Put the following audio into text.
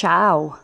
Tchau!